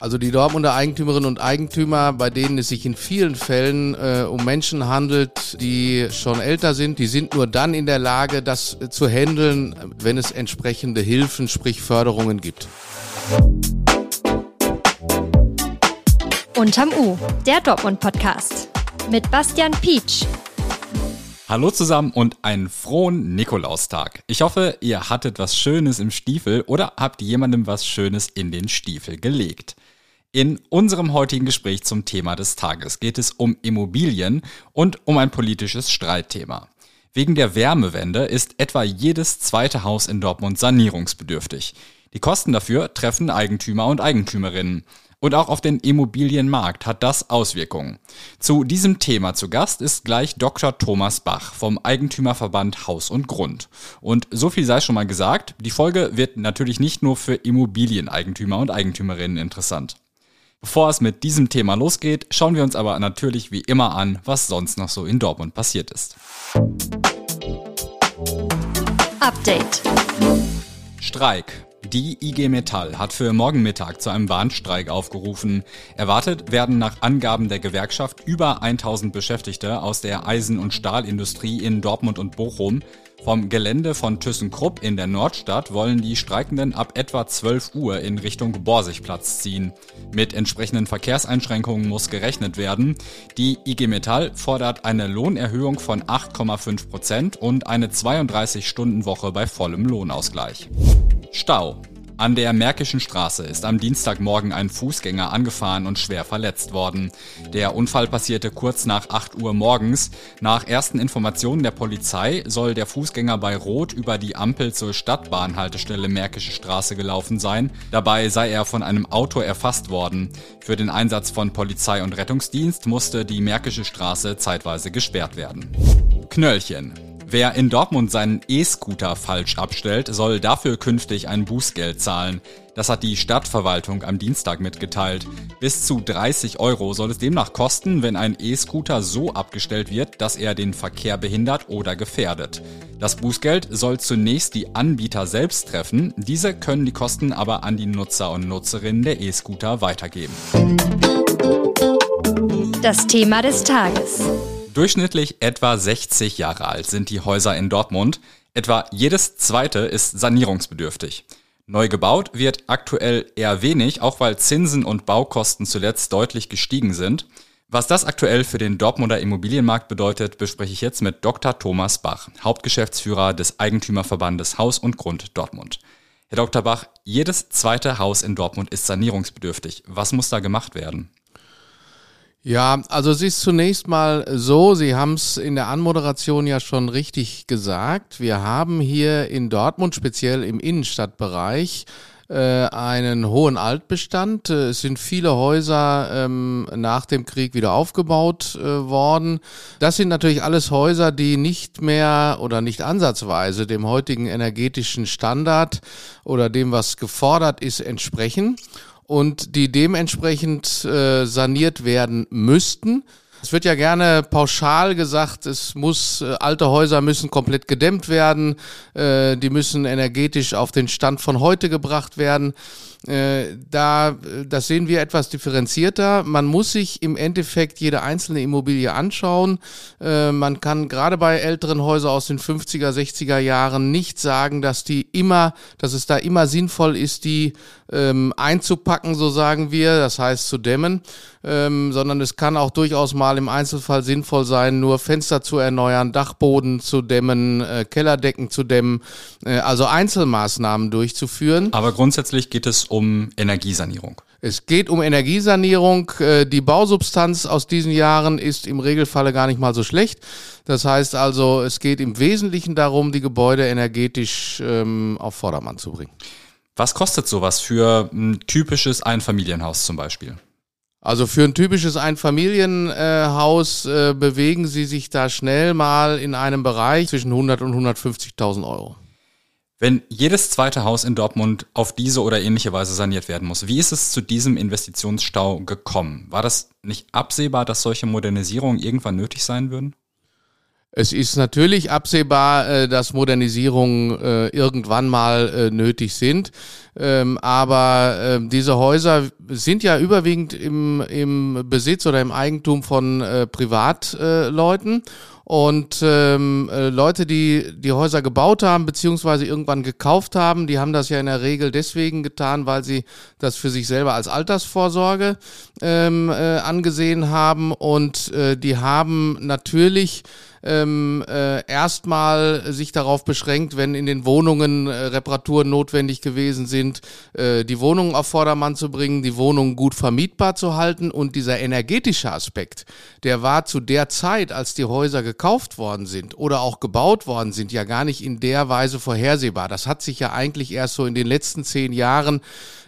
Also die Dortmunder Eigentümerinnen und Eigentümer, bei denen es sich in vielen Fällen äh, um Menschen handelt, die schon älter sind, die sind nur dann in der Lage, das zu handeln, wenn es entsprechende Hilfen, sprich Förderungen gibt. Unterm U, der Dortmund-Podcast mit Bastian Pietsch. Hallo zusammen und einen frohen Nikolaustag. Ich hoffe, ihr hattet was Schönes im Stiefel oder habt jemandem was Schönes in den Stiefel gelegt. In unserem heutigen Gespräch zum Thema des Tages geht es um Immobilien und um ein politisches Streitthema. Wegen der Wärmewende ist etwa jedes zweite Haus in Dortmund sanierungsbedürftig. Die Kosten dafür treffen Eigentümer und Eigentümerinnen. Und auch auf den Immobilienmarkt hat das Auswirkungen. Zu diesem Thema zu Gast ist gleich Dr. Thomas Bach vom Eigentümerverband Haus und Grund. Und so viel sei schon mal gesagt, die Folge wird natürlich nicht nur für Immobilieneigentümer und Eigentümerinnen interessant. Bevor es mit diesem Thema losgeht, schauen wir uns aber natürlich wie immer an, was sonst noch so in Dortmund passiert ist. Update. Streik. Die IG Metall hat für morgen Mittag zu einem Warnstreik aufgerufen. Erwartet werden nach Angaben der Gewerkschaft über 1000 Beschäftigte aus der Eisen- und Stahlindustrie in Dortmund und Bochum. Vom Gelände von ThyssenKrupp in der Nordstadt wollen die Streikenden ab etwa 12 Uhr in Richtung Borsigplatz ziehen. Mit entsprechenden Verkehrseinschränkungen muss gerechnet werden. Die IG Metall fordert eine Lohnerhöhung von 8,5 Prozent und eine 32-Stunden-Woche bei vollem Lohnausgleich. Stau. An der Märkischen Straße ist am Dienstagmorgen ein Fußgänger angefahren und schwer verletzt worden. Der Unfall passierte kurz nach 8 Uhr morgens. Nach ersten Informationen der Polizei soll der Fußgänger bei Rot über die Ampel zur Stadtbahnhaltestelle Märkische Straße gelaufen sein. Dabei sei er von einem Auto erfasst worden. Für den Einsatz von Polizei und Rettungsdienst musste die Märkische Straße zeitweise gesperrt werden. Knöllchen. Wer in Dortmund seinen E-Scooter falsch abstellt, soll dafür künftig ein Bußgeld zahlen. Das hat die Stadtverwaltung am Dienstag mitgeteilt. Bis zu 30 Euro soll es demnach kosten, wenn ein E-Scooter so abgestellt wird, dass er den Verkehr behindert oder gefährdet. Das Bußgeld soll zunächst die Anbieter selbst treffen. Diese können die Kosten aber an die Nutzer und Nutzerinnen der E-Scooter weitergeben. Das Thema des Tages. Durchschnittlich etwa 60 Jahre alt sind die Häuser in Dortmund. Etwa jedes zweite ist sanierungsbedürftig. Neu gebaut wird aktuell eher wenig, auch weil Zinsen und Baukosten zuletzt deutlich gestiegen sind. Was das aktuell für den Dortmunder Immobilienmarkt bedeutet, bespreche ich jetzt mit Dr. Thomas Bach, Hauptgeschäftsführer des Eigentümerverbandes Haus und Grund Dortmund. Herr Dr. Bach, jedes zweite Haus in Dortmund ist sanierungsbedürftig. Was muss da gemacht werden? Ja, also es ist zunächst mal so, Sie haben es in der Anmoderation ja schon richtig gesagt. Wir haben hier in Dortmund, speziell im Innenstadtbereich, äh, einen hohen Altbestand. Es sind viele Häuser ähm, nach dem Krieg wieder aufgebaut äh, worden. Das sind natürlich alles Häuser, die nicht mehr oder nicht ansatzweise dem heutigen energetischen Standard oder dem, was gefordert ist, entsprechen und die dementsprechend äh, saniert werden müssten. Es wird ja gerne pauschal gesagt, es muss äh, alte Häuser müssen komplett gedämmt werden, äh, die müssen energetisch auf den Stand von heute gebracht werden. Äh, da, das sehen wir etwas differenzierter. Man muss sich im Endeffekt jede einzelne Immobilie anschauen. Äh, man kann gerade bei älteren Häusern aus den 50er, 60er Jahren nicht sagen, dass die immer, dass es da immer sinnvoll ist, die ähm, einzupacken, so sagen wir, das heißt zu dämmen, ähm, sondern es kann auch durchaus mal im Einzelfall sinnvoll sein, nur Fenster zu erneuern, Dachboden zu dämmen, äh, Kellerdecken zu dämmen, also Einzelmaßnahmen durchzuführen. Aber grundsätzlich geht es um Energiesanierung. Es geht um Energiesanierung. Äh, die Bausubstanz aus diesen Jahren ist im Regelfalle gar nicht mal so schlecht. Das heißt also, es geht im Wesentlichen darum, die Gebäude energetisch ähm, auf Vordermann zu bringen. Was kostet sowas für ein typisches Einfamilienhaus zum Beispiel? Also für ein typisches Einfamilienhaus äh, bewegen Sie sich da schnell mal in einem Bereich zwischen 100 und 150.000 Euro. Wenn jedes zweite Haus in Dortmund auf diese oder ähnliche Weise saniert werden muss, wie ist es zu diesem Investitionsstau gekommen? War das nicht absehbar, dass solche Modernisierungen irgendwann nötig sein würden? Es ist natürlich absehbar, äh, dass Modernisierungen äh, irgendwann mal äh, nötig sind. Ähm, aber ähm, diese Häuser sind ja überwiegend im, im Besitz oder im Eigentum von Privatleuten. Und ähm, äh, Leute, die die Häuser gebaut haben, beziehungsweise irgendwann gekauft haben, die haben das ja in der Regel deswegen getan, weil sie das für sich selber als Altersvorsorge angesehen haben. Und die haben natürlich ähm, äh, erstmal sich darauf beschränkt, wenn in den Wohnungen äh, Reparaturen notwendig gewesen sind, äh, die Wohnungen auf Vordermann zu bringen, die Wohnungen gut vermietbar zu halten. Und dieser energetische Aspekt, der war zu der Zeit, als die Häuser gekauft worden sind oder auch gebaut worden sind, ja gar nicht in der Weise vorhersehbar. Das hat sich ja eigentlich erst so in den letzten zehn Jahren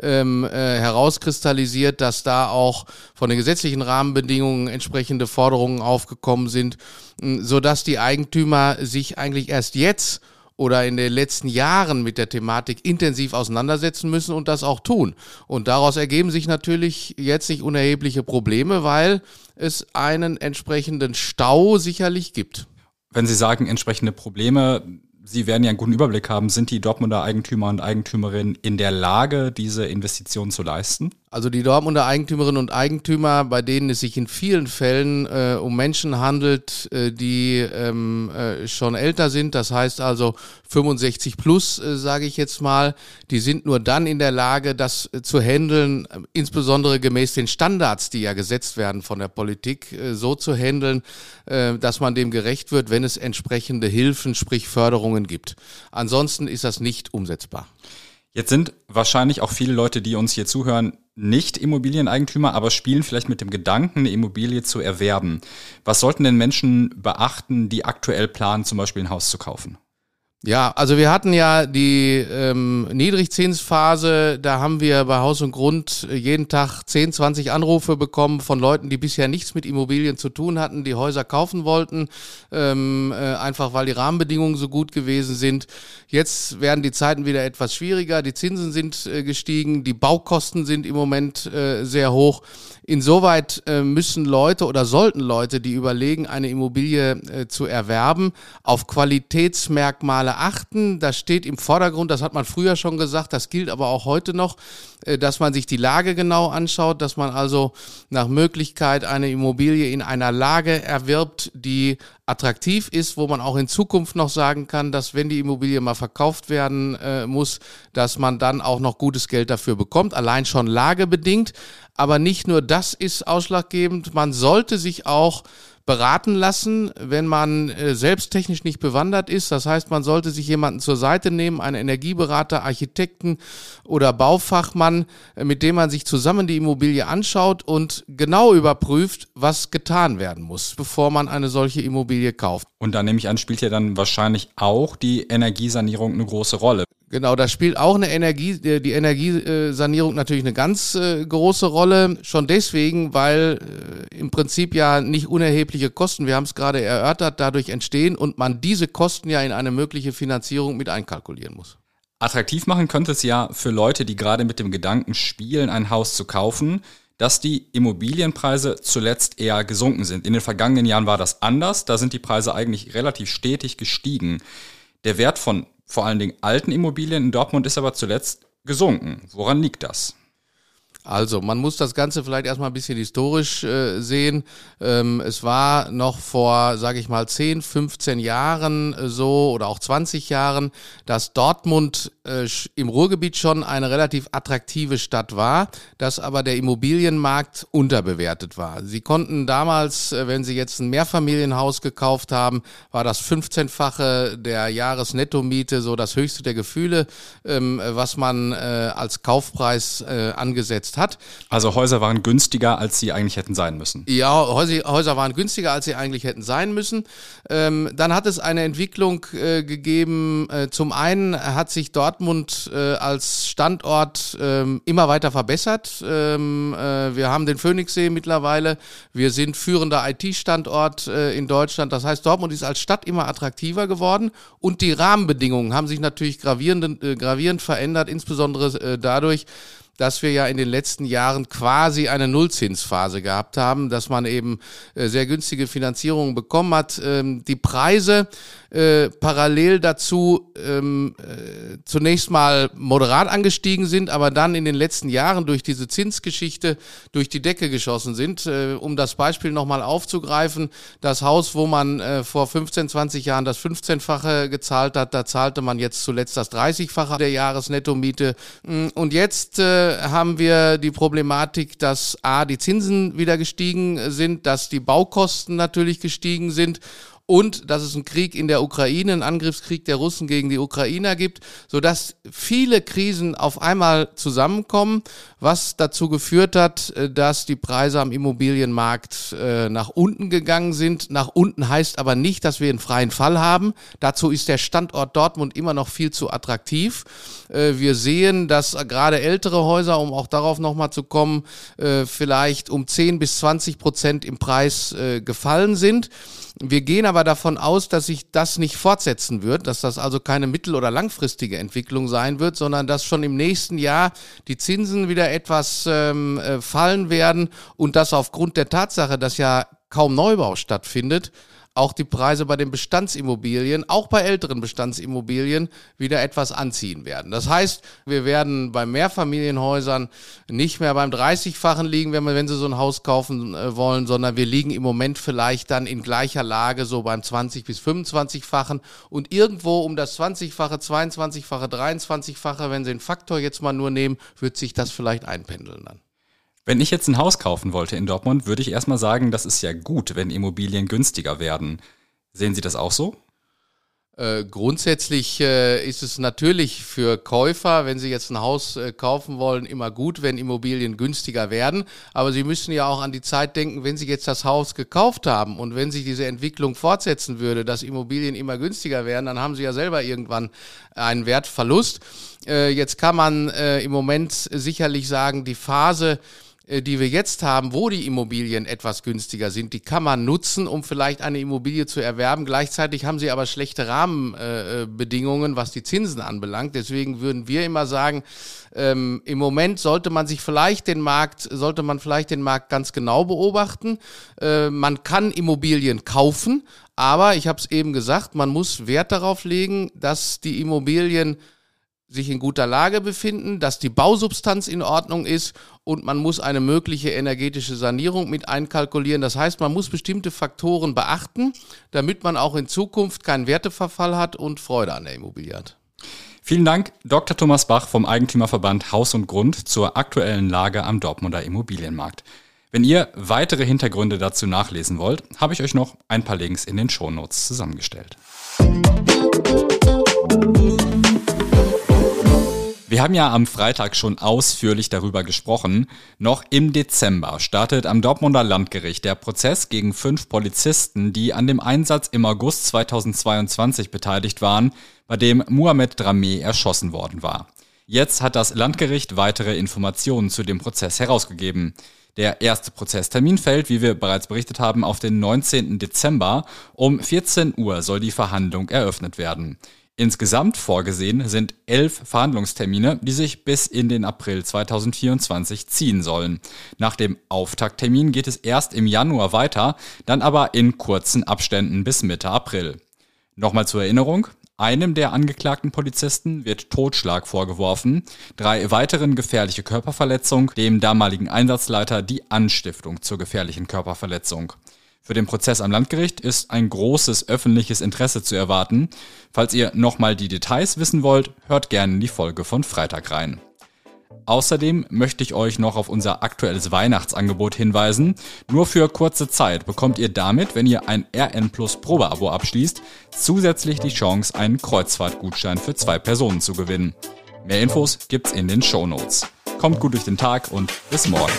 ähm, äh, herauskristallisiert, dass da auch von den gesetzlichen Rahmenbedingungen entsprechende Forderungen aufgekommen sind, so dass die Eigentümer sich eigentlich erst jetzt oder in den letzten Jahren mit der Thematik intensiv auseinandersetzen müssen und das auch tun. Und daraus ergeben sich natürlich jetzt nicht unerhebliche Probleme, weil es einen entsprechenden Stau sicherlich gibt. Wenn Sie sagen entsprechende Probleme, Sie werden ja einen guten Überblick haben, sind die Dortmunder Eigentümer und Eigentümerinnen in der Lage, diese Investitionen zu leisten? Also die Dortmunder Eigentümerinnen und Eigentümer, bei denen es sich in vielen Fällen äh, um Menschen handelt, äh, die ähm, äh, schon älter sind, das heißt also 65 plus, äh, sage ich jetzt mal, die sind nur dann in der Lage, das äh, zu handeln, äh, insbesondere gemäß den Standards, die ja gesetzt werden von der Politik, so zu handeln, dass man dem gerecht wird, wenn es entsprechende Hilfen, sprich Förderungen gibt. Ansonsten ist das nicht umsetzbar. Jetzt sind wahrscheinlich auch viele Leute, die uns hier zuhören, nicht Immobilieneigentümer, aber spielen vielleicht mit dem Gedanken, eine Immobilie zu erwerben. Was sollten denn Menschen beachten, die aktuell planen, zum Beispiel ein Haus zu kaufen? Ja, also wir hatten ja die ähm, Niedrigzinsphase, da haben wir bei Haus und Grund jeden Tag 10, 20 Anrufe bekommen von Leuten, die bisher nichts mit Immobilien zu tun hatten, die Häuser kaufen wollten, ähm, äh, einfach weil die Rahmenbedingungen so gut gewesen sind. Jetzt werden die Zeiten wieder etwas schwieriger, die Zinsen sind äh, gestiegen, die Baukosten sind im Moment äh, sehr hoch. Insoweit äh, müssen Leute oder sollten Leute, die überlegen, eine Immobilie äh, zu erwerben, auf Qualitätsmerkmale achten. Das steht im Vordergrund, das hat man früher schon gesagt, das gilt aber auch heute noch, äh, dass man sich die Lage genau anschaut, dass man also nach Möglichkeit eine Immobilie in einer Lage erwirbt, die attraktiv ist, wo man auch in Zukunft noch sagen kann, dass wenn die Immobilie mal verkauft werden äh, muss, dass man dann auch noch gutes Geld dafür bekommt, allein schon lagebedingt. Aber nicht nur das ist ausschlaggebend, man sollte sich auch beraten lassen, wenn man äh, selbst technisch nicht bewandert ist. Das heißt, man sollte sich jemanden zur Seite nehmen, einen Energieberater, Architekten oder Baufachmann, äh, mit dem man sich zusammen die Immobilie anschaut und genau überprüft, was getan werden muss, bevor man eine solche Immobilie kauft. Und da nehme ich an, spielt ja dann wahrscheinlich auch die Energiesanierung eine große Rolle. Genau, da spielt auch eine Energie, äh, die Energiesanierung natürlich eine ganz äh, große Rolle. Schon deswegen, weil äh, im Prinzip ja nicht unerhebliche Kosten, wir haben es gerade erörtert, dadurch entstehen und man diese Kosten ja in eine mögliche Finanzierung mit einkalkulieren muss. Attraktiv machen könnte es ja für Leute, die gerade mit dem Gedanken spielen, ein Haus zu kaufen, dass die Immobilienpreise zuletzt eher gesunken sind. In den vergangenen Jahren war das anders, da sind die Preise eigentlich relativ stetig gestiegen. Der Wert von vor allen Dingen alten Immobilien in Dortmund ist aber zuletzt gesunken. Woran liegt das? Also, man muss das Ganze vielleicht erstmal ein bisschen historisch äh, sehen. Ähm, es war noch vor, sage ich mal, 10, 15 Jahren äh, so oder auch 20 Jahren, dass Dortmund äh, im Ruhrgebiet schon eine relativ attraktive Stadt war, dass aber der Immobilienmarkt unterbewertet war. Sie konnten damals, äh, wenn Sie jetzt ein Mehrfamilienhaus gekauft haben, war das 15-fache der Jahresnettomiete so das höchste der Gefühle, ähm, was man äh, als Kaufpreis äh, angesetzt hat. Also Häuser waren günstiger, als sie eigentlich hätten sein müssen. Ja, Häuser waren günstiger, als sie eigentlich hätten sein müssen. Ähm, dann hat es eine Entwicklung äh, gegeben. Äh, zum einen hat sich Dortmund äh, als Standort ähm, immer weiter verbessert. Ähm, äh, wir haben den Phoenixsee mittlerweile. Wir sind führender IT-Standort äh, in Deutschland. Das heißt, Dortmund ist als Stadt immer attraktiver geworden und die Rahmenbedingungen haben sich natürlich gravierend, äh, gravierend verändert, insbesondere dadurch, dass wir ja in den letzten Jahren quasi eine Nullzinsphase gehabt haben, dass man eben äh, sehr günstige Finanzierungen bekommen hat. Ähm, die Preise äh, parallel dazu ähm, äh, zunächst mal moderat angestiegen sind, aber dann in den letzten Jahren durch diese Zinsgeschichte durch die Decke geschossen sind. Äh, um das Beispiel nochmal aufzugreifen, das Haus, wo man äh, vor 15, 20 Jahren das 15-fache gezahlt hat, da zahlte man jetzt zuletzt das 30-fache der Jahresnettomiete. Mm, und jetzt äh, haben wir die Problematik, dass A, die Zinsen wieder gestiegen sind, dass die Baukosten natürlich gestiegen sind und dass es einen Krieg in der Ukraine, einen Angriffskrieg der Russen gegen die Ukrainer gibt, sodass viele Krisen auf einmal zusammenkommen, was dazu geführt hat, äh, dass die Preise am Immobilienmarkt äh, nach unten gegangen sind. Nach unten heißt aber nicht, dass wir einen freien Fall haben. Dazu ist der Standort Dortmund immer noch viel zu attraktiv. Äh, wir sehen, dass gerade ältere Häuser, um auch darauf nochmal zu kommen, vielleicht um 10 bis 20 Prozent im Preis gefallen sind. Wir gehen aber davon aus, dass sich das nicht fortsetzen wird, dass das also keine mittel- oder langfristige Entwicklung sein wird, sondern dass schon im nächsten Jahr die Zinsen wieder etwas ähm, äh, fallen werden und dass aufgrund der Tatsache, dass ja kaum Neubau stattfindet, auch die Preise bei den Bestandsimmobilien, auch bei älteren Bestandsimmobilien, wieder etwas anziehen werden. Das heißt, wir werden bei Mehrfamilienhäusern nicht mehr beim 30-fachen liegen, wenn, wir, wenn Sie so ein Haus kaufen äh, wollen, sondern wir liegen im Moment vielleicht dann in gleicher Lage so beim 20 bis 25-fachen und irgendwo um das 20-fache, 22-fache, 23-fache, wenn Sie den Faktor jetzt mal nur nehmen, wird sich das vielleicht einpendeln dann. Wenn ich jetzt ein Haus kaufen wollte in Dortmund, würde ich erstmal sagen, das ist ja gut, wenn Immobilien günstiger werden. Sehen Sie das auch so? Äh, grundsätzlich äh, ist es natürlich für Käufer, wenn sie jetzt ein Haus äh, kaufen wollen, immer gut, wenn Immobilien günstiger werden. Aber sie müssen ja auch an die Zeit denken, wenn sie jetzt das Haus gekauft haben und wenn sich diese Entwicklung fortsetzen würde, dass Immobilien immer günstiger werden, dann haben sie ja selber irgendwann einen Wertverlust. Äh, jetzt kann man äh, im Moment sicherlich sagen, die Phase, die wir jetzt haben, wo die Immobilien etwas günstiger sind, die kann man nutzen, um vielleicht eine Immobilie zu erwerben. Gleichzeitig haben sie aber schlechte Rahmenbedingungen, äh, was die Zinsen anbelangt. Deswegen würden wir immer sagen, ähm, im Moment sollte man sich vielleicht den Markt, sollte man vielleicht den Markt ganz genau beobachten. Äh, man kann Immobilien kaufen, aber ich habe es eben gesagt, man muss Wert darauf legen, dass die Immobilien sich in guter Lage befinden, dass die Bausubstanz in Ordnung ist und man muss eine mögliche energetische Sanierung mit einkalkulieren. Das heißt, man muss bestimmte Faktoren beachten, damit man auch in Zukunft keinen Werteverfall hat und Freude an der Immobilie hat. Vielen Dank, Dr. Thomas Bach vom Eigentümerverband Haus und Grund zur aktuellen Lage am Dortmunder Immobilienmarkt. Wenn ihr weitere Hintergründe dazu nachlesen wollt, habe ich euch noch ein paar Links in den Shownotes zusammengestellt. Wir haben ja am Freitag schon ausführlich darüber gesprochen. Noch im Dezember startet am Dortmunder Landgericht der Prozess gegen fünf Polizisten, die an dem Einsatz im August 2022 beteiligt waren, bei dem Mohamed Dramé erschossen worden war. Jetzt hat das Landgericht weitere Informationen zu dem Prozess herausgegeben. Der erste Prozesstermin fällt, wie wir bereits berichtet haben, auf den 19. Dezember. Um 14 Uhr soll die Verhandlung eröffnet werden. Insgesamt vorgesehen sind elf Verhandlungstermine, die sich bis in den April 2024 ziehen sollen. Nach dem Auftakttermin geht es erst im Januar weiter, dann aber in kurzen Abständen bis Mitte April. Nochmal zur Erinnerung, einem der angeklagten Polizisten wird Totschlag vorgeworfen, drei weiteren gefährliche Körperverletzung, dem damaligen Einsatzleiter die Anstiftung zur gefährlichen Körperverletzung. Für den Prozess am Landgericht ist ein großes öffentliches Interesse zu erwarten. Falls ihr nochmal die Details wissen wollt, hört gerne in die Folge von Freitag rein. Außerdem möchte ich euch noch auf unser aktuelles Weihnachtsangebot hinweisen. Nur für kurze Zeit bekommt ihr damit, wenn ihr ein RN Plus Probeabo abschließt, zusätzlich die Chance, einen Kreuzfahrtgutschein für zwei Personen zu gewinnen. Mehr Infos gibt's in den Show Notes. Kommt gut durch den Tag und bis morgen.